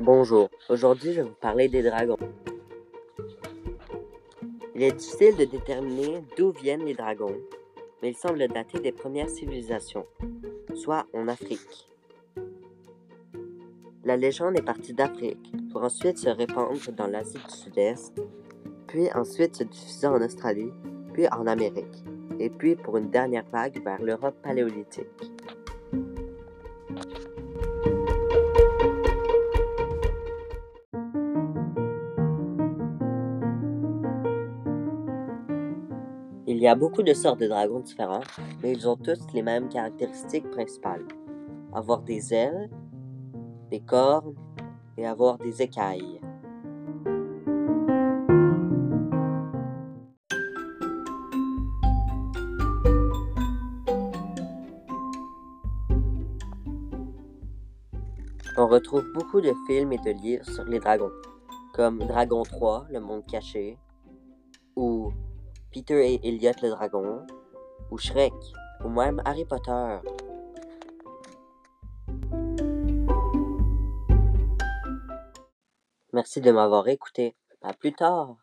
Bonjour, aujourd'hui je vais vous parler des dragons. Il est difficile de déterminer d'où viennent les dragons, mais ils semblent dater des premières civilisations, soit en Afrique. La légende est partie d'Afrique pour ensuite se répandre dans l'Asie du Sud-Est, puis ensuite se diffuser en Australie, puis en Amérique, et puis pour une dernière vague vers l'Europe paléolithique. Il y a beaucoup de sortes de dragons différents, mais ils ont tous les mêmes caractéristiques principales. Avoir des ailes, des cornes et avoir des écailles. On retrouve beaucoup de films et de livres sur les dragons, comme Dragon 3, Le Monde Caché, ou Peter et Elliot le dragon, ou Shrek, ou même Harry Potter. Merci de m'avoir écouté. À plus tard.